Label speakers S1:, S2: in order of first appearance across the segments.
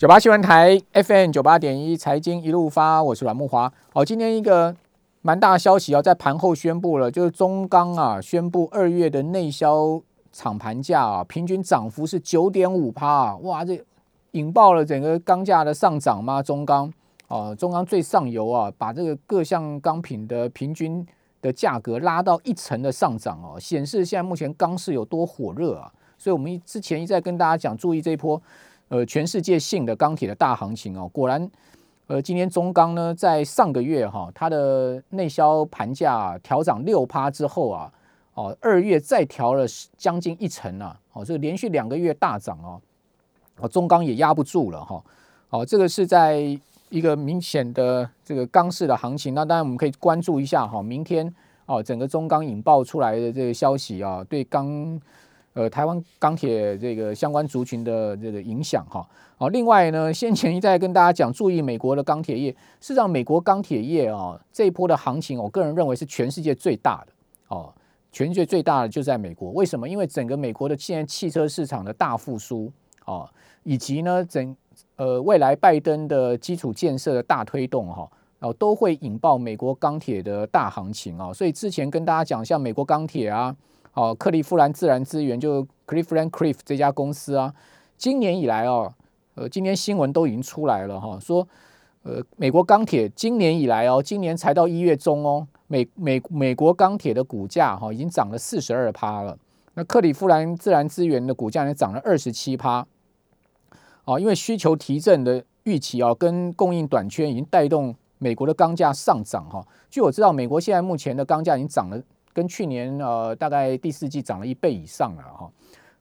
S1: 九八新闻台 FM 九八点一财经一路发，我是阮木华。好，今天一个蛮大的消息啊，在盘后宣布了，就是中钢啊宣布二月的内销厂盘价啊，平均涨幅是九点五趴啊，哇，这引爆了整个钢价的上涨吗？中钢哦，中钢最上游啊，把这个各项钢品的平均的价格拉到一层的上涨哦，显示现在目前钢市有多火热啊。所以我们之前一再跟大家讲，注意这一波。呃，全世界性的钢铁的大行情哦，果然，呃，今天中钢呢，在上个月哈，它的内销盘价调涨六趴之后啊，哦，二月再调了将近一成啊，哦，这连续两个月大涨哦，哦，中钢也压不住了哈，哦，这个是在一个明显的这个钢市的行情，那当然我们可以关注一下哈，明天哦，整个中钢引爆出来的这个消息啊，对钢。呃，台湾钢铁这个相关族群的这个影响哈，好，另外呢，先前一再跟大家讲，注意美国的钢铁业，事实上，美国钢铁业啊这一波的行情，我个人认为是全世界最大的哦，全世界最大的就在美国，为什么？因为整个美国的现在汽车市场的大复苏哦，以及呢，整呃未来拜登的基础建设的大推动哈，哦，都会引爆美国钢铁的大行情啊，所以之前跟大家讲，像美国钢铁啊。哦，克利夫兰自然资源就 Cleveland Cliff 这家公司啊，今年以来哦，呃，今年新闻都已经出来了哈，说呃，美国钢铁今年以来哦，今年才到一月中哦，美美美国钢铁的股价哈已经涨了四十二趴了，那克利夫兰自然资源的股价也涨了二十七趴，哦，因为需求提振的预期啊，跟供应短缺已经带动美国的钢价上涨哈。据我知道，美国现在目前的钢价已经涨了。跟去年呃大概第四季涨了一倍以上了哈，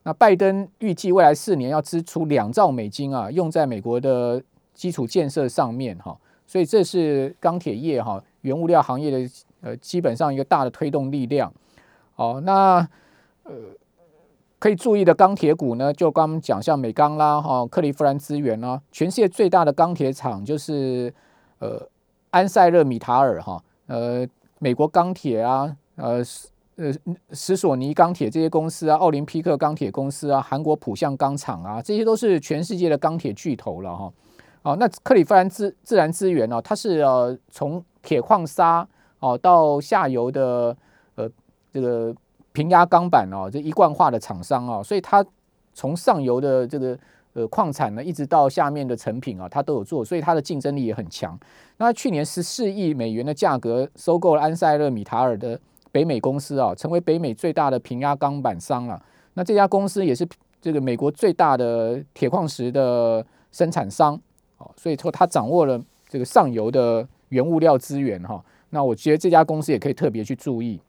S1: 那拜登预计未来四年要支出两兆美金啊，用在美国的基础建设上面哈，所以这是钢铁业哈原物料行业的呃基本上一个大的推动力量。哦，那呃可以注意的钢铁股呢，就刚刚讲像美钢啦哈，克利夫兰资源啦，全世界最大的钢铁厂就是呃安塞勒米塔尔哈，呃美国钢铁啊。呃，呃，史索尼钢铁这些公司啊，奥林匹克钢铁公司啊，韩国浦项钢厂啊，这些都是全世界的钢铁巨头了哈。哦，那克里夫兰自自然资源呢，它是呃从铁矿砂哦到下游的呃这个平压钢板哦这一贯化的厂商啊，所以它从上游的这个呃矿产呢，一直到下面的成品啊，它都有做，所以它的竞争力也很强。那去年十四亿美元的价格收购了安塞勒米塔尔的。北美公司啊，成为北美最大的平压钢板商了。那这家公司也是这个美国最大的铁矿石的生产商，哦，所以说它掌握了这个上游的原物料资源哈。那我觉得这家公司也可以特别去注意。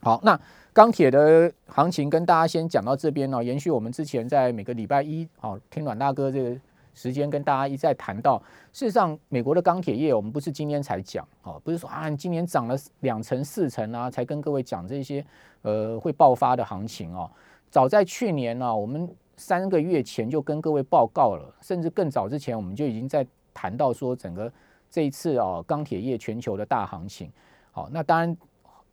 S1: 好，那钢铁的行情跟大家先讲到这边呢，延续我们之前在每个礼拜一，好听阮大哥这个。时间跟大家一再谈到，事实上，美国的钢铁业，我们不是今天才讲，哦，不是说啊，今年涨了两成四成啊，才跟各位讲这些，呃，会爆发的行情哦。早在去年呢，我们三个月前就跟各位报告了，甚至更早之前，我们就已经在谈到说，整个这一次哦，钢铁业全球的大行情。好，那当然，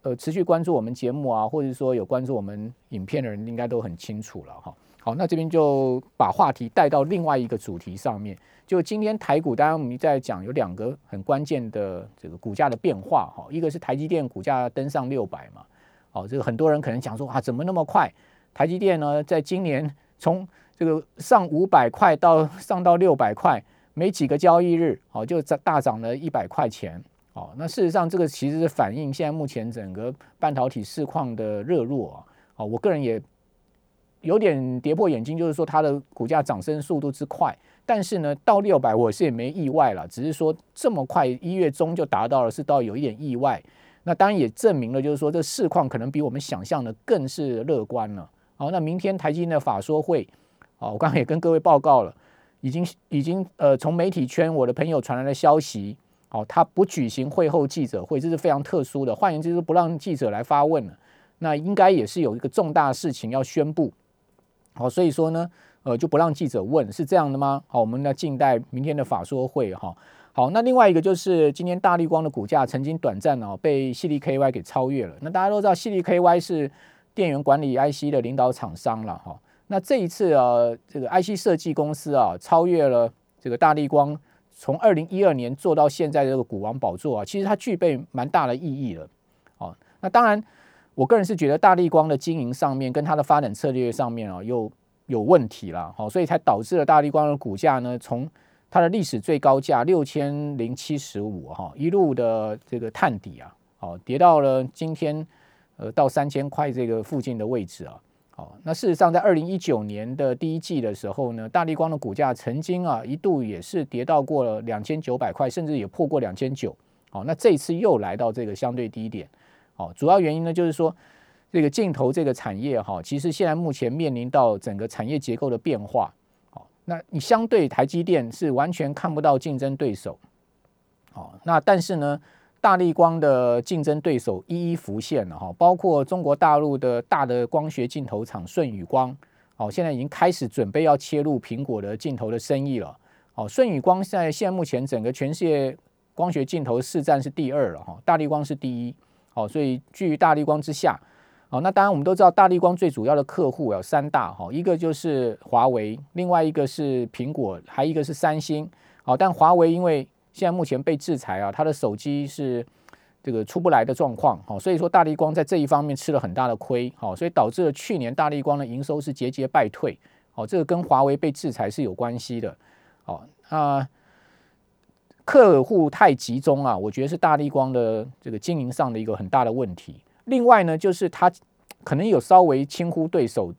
S1: 呃，持续关注我们节目啊，或者说有关注我们影片的人，应该都很清楚了哈。好，那这边就把话题带到另外一个主题上面。就今天台股，当然我们在讲有两个很关键的这个股价的变化哈，一个是台积电股价登上六百嘛，哦，这个很多人可能讲说啊，怎么那么快？台积电呢，在今年从这个上五百块到上到六百块，没几个交易日，哦，就大涨了一百块钱，哦，那事实上这个其实是反映现在目前整个半导体市况的热络啊，哦，我个人也。有点跌破眼镜，就是说它的股价涨升速度之快，但是呢，到六百我是也没意外了，只是说这么快一月中就达到了，是倒有一点意外。那当然也证明了，就是说这市况可能比我们想象的更是乐观了。好，那明天台积电的法说会，哦，我刚刚也跟各位报告了，已经已经呃从媒体圈我的朋友传来的消息，哦，他不举行会后记者会，这是非常特殊的，换言之就是不让记者来发问了。那应该也是有一个重大事情要宣布。好，所以说呢，呃，就不让记者问，是这样的吗？好，我们呢静待明天的法说会哈。好，那另外一个就是今天大立光的股价曾经短暂哦被细力 KY 给超越了。那大家都知道细力 KY 是电源管理 IC 的领导厂商了哈。那这一次啊，这个 IC 设计公司啊超越了这个大力光从二零一二年做到现在这个股王宝座啊，其实它具备蛮大的意义了。哦，那当然，我个人是觉得大力光的经营上面跟它的发展策略上面啊，又有问题了。好，所以才导致了大力光的股价呢，从它的历史最高价六千零七十五哈，一路的这个探底啊，哦，跌到了今天呃到三千块这个附近的位置啊。好，那事实上在二零一九年的第一季的时候呢，大力光的股价曾经啊一度也是跌到过了两千九百块，甚至也破过两千九。好，那这一次又来到这个相对低点。哦，主要原因呢就是说，这个镜头这个产业哈，其实现在目前面临到整个产业结构的变化。哦，那你相对台积电是完全看不到竞争对手。哦，那但是呢？大力光的竞争对手一一浮现了哈，包括中国大陆的大的光学镜头厂舜宇光，哦，现在已经开始准备要切入苹果的镜头的生意了。哦，舜宇光在现在目前整个全世界光学镜头市占是第二了哈，大力光是第一。哦，所以居于大力光之下。哦，那当然我们都知道大力光最主要的客户有三大哈，一个就是华为，另外一个是苹果，还一个是三星。哦，但华为因为现在目前被制裁啊，它的手机是这个出不来的状况，好，所以说大力光在这一方面吃了很大的亏，好，所以导致了去年大力光的营收是节节败退，好，这个跟华为被制裁是有关系的，好，那客户太集中啊，我觉得是大力光的这个经营上的一个很大的问题。另外呢，就是它可能有稍微轻忽对手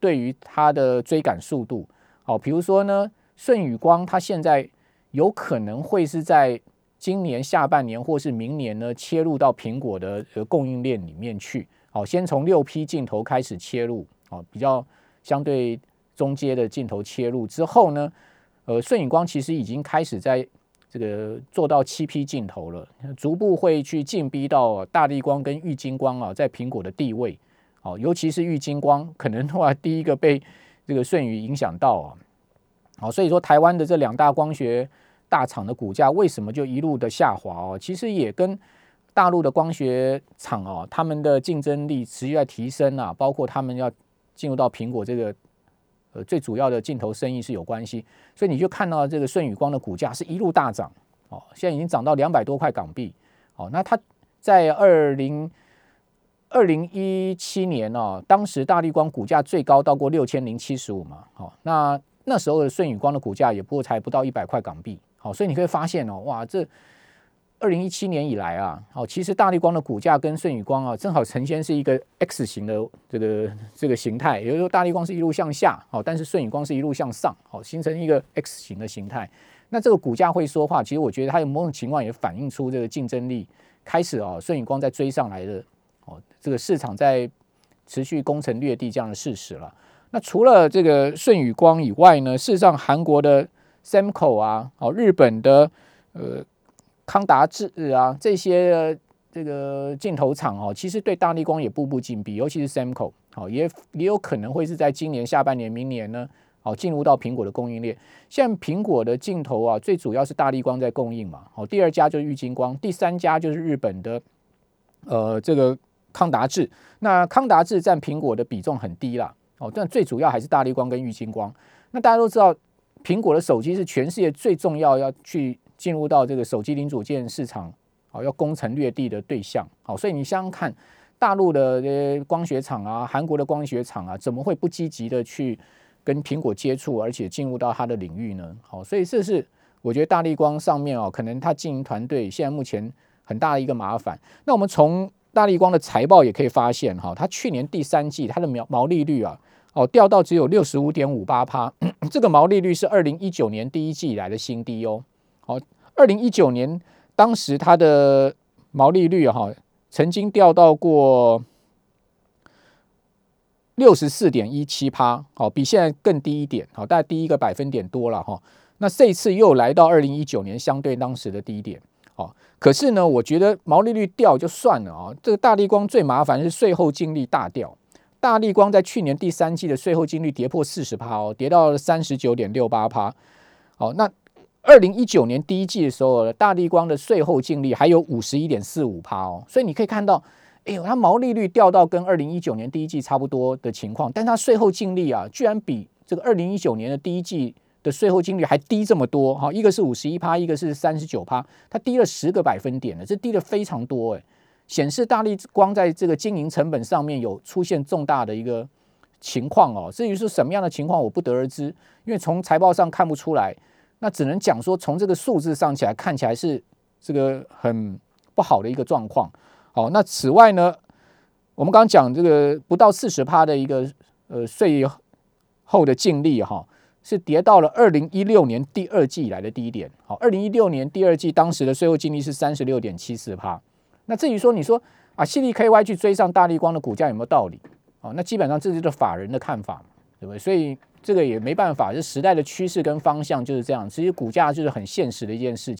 S1: 对于它的追赶速度，好，比如说呢，舜宇光它现在。有可能会是在今年下半年或是明年呢，切入到苹果的呃供应链里面去。好，先从六 P 镜头开始切入，好，比较相对中阶的镜头切入之后呢，呃，顺影光其实已经开始在这个做到七 P 镜头了，逐步会去进逼到大力光跟玉金光啊，在苹果的地位。哦，尤其是玉金光，可能的话第一个被这个顺宇影响到啊。好，所以说台湾的这两大光学大厂的股价为什么就一路的下滑哦？其实也跟大陆的光学厂哦，他们的竞争力持续在提升啊，包括他们要进入到苹果这个最主要的镜头生意是有关系。所以你就看到这个舜宇光的股价是一路大涨哦，现在已经涨到两百多块港币哦。那它在二零二零一七年哦，当时大力光股价最高到过六千零七十五嘛，好那。那时候的舜宇光的股价也不过才不到一百块港币，好，所以你可以发现哦，哇，这二零一七年以来啊，好，其实大力光的股价跟舜宇光啊，正好呈现是一个 X 型的这个这个形态，也就是说大力光是一路向下，好，但是舜宇光是一路向上，好，形成一个 X 型的形态。那这个股价会说话，其实我觉得它有某种情况也反映出这个竞争力开始啊，舜宇光在追上来的，哦，这个市场在持续攻城略地这样的事实了。那除了这个舜宇光以外呢，事实上韩国的 Samco 啊，哦，日本的呃康达智啊，这些这个镜头厂哦，其实对大力光也步步紧逼，尤其是 Samco，好，也也有可能会是在今年下半年、明年呢，好进入到苹果的供应链。像苹果的镜头啊，最主要是大力光在供应嘛，好，第二家就是玉金光，第三家就是日本的呃这个康达智。那康达智占苹果的比重很低啦。哦，但最主要还是大力光跟玉金光。那大家都知道，苹果的手机是全世界最重要要去进入到这个手机零组件市场，哦，要攻城略地的对象。好，所以你想想看，大陆的这些光学厂啊，韩国的光学厂啊，怎么会不积极的去跟苹果接触，而且进入到它的领域呢？好，所以这是我觉得大力光上面哦，可能它经营团队现在目前很大的一个麻烦。那我们从大力光的财报也可以发现，哈，它去年第三季它的毛毛利率啊。哦，掉到只有六十五点五八趴，这个毛利率是二零一九年第一季以来的新低哦。好，二零一九年当时它的毛利率哈，曾经掉到过六十四点一七趴，好，比现在更低一点，好，大概低一个百分点多了哈。那这一次又来到二零一九年相对当时的低点，好，可是呢，我觉得毛利率掉就算了啊，这个大力光最麻烦是税后净利大掉。大力光在去年第三季的税后净利跌破四十趴哦，跌到了三十九点六八趴。好，那二零一九年第一季的时候，大力光的税后净利还有五十一点四五趴哦。所以你可以看到，哎呦，它毛利率掉到跟二零一九年第一季差不多的情况，但它税后净利啊，居然比这个二零一九年的第一季的税后净率还低这么多哈，一个是五十一趴，一个是三十九趴，它低了十个百分点了，这低了非常多哎，显示大力光在这个经营成本上面有出现重大的一个情况哦。至于是什么样的情况，我不得而知，因为从财报上看不出来，那只能讲说从这个数字上起来看起来是这个很不好的一个状况。好，那此外呢，我们刚刚讲这个不到四十趴的一个呃税后的净利哈。是跌到了二零一六年第二季以来的低点。好，二零一六年第二季当时的税后净利是三十六点七四帕。那至于说你说啊，细粒 KY 去追上大力光的股价有没有道理？哦，那基本上这就是法人的看法，对不对？所以这个也没办法，这时代的趋势跟方向就是这样。其实股价就是很现实的一件事情。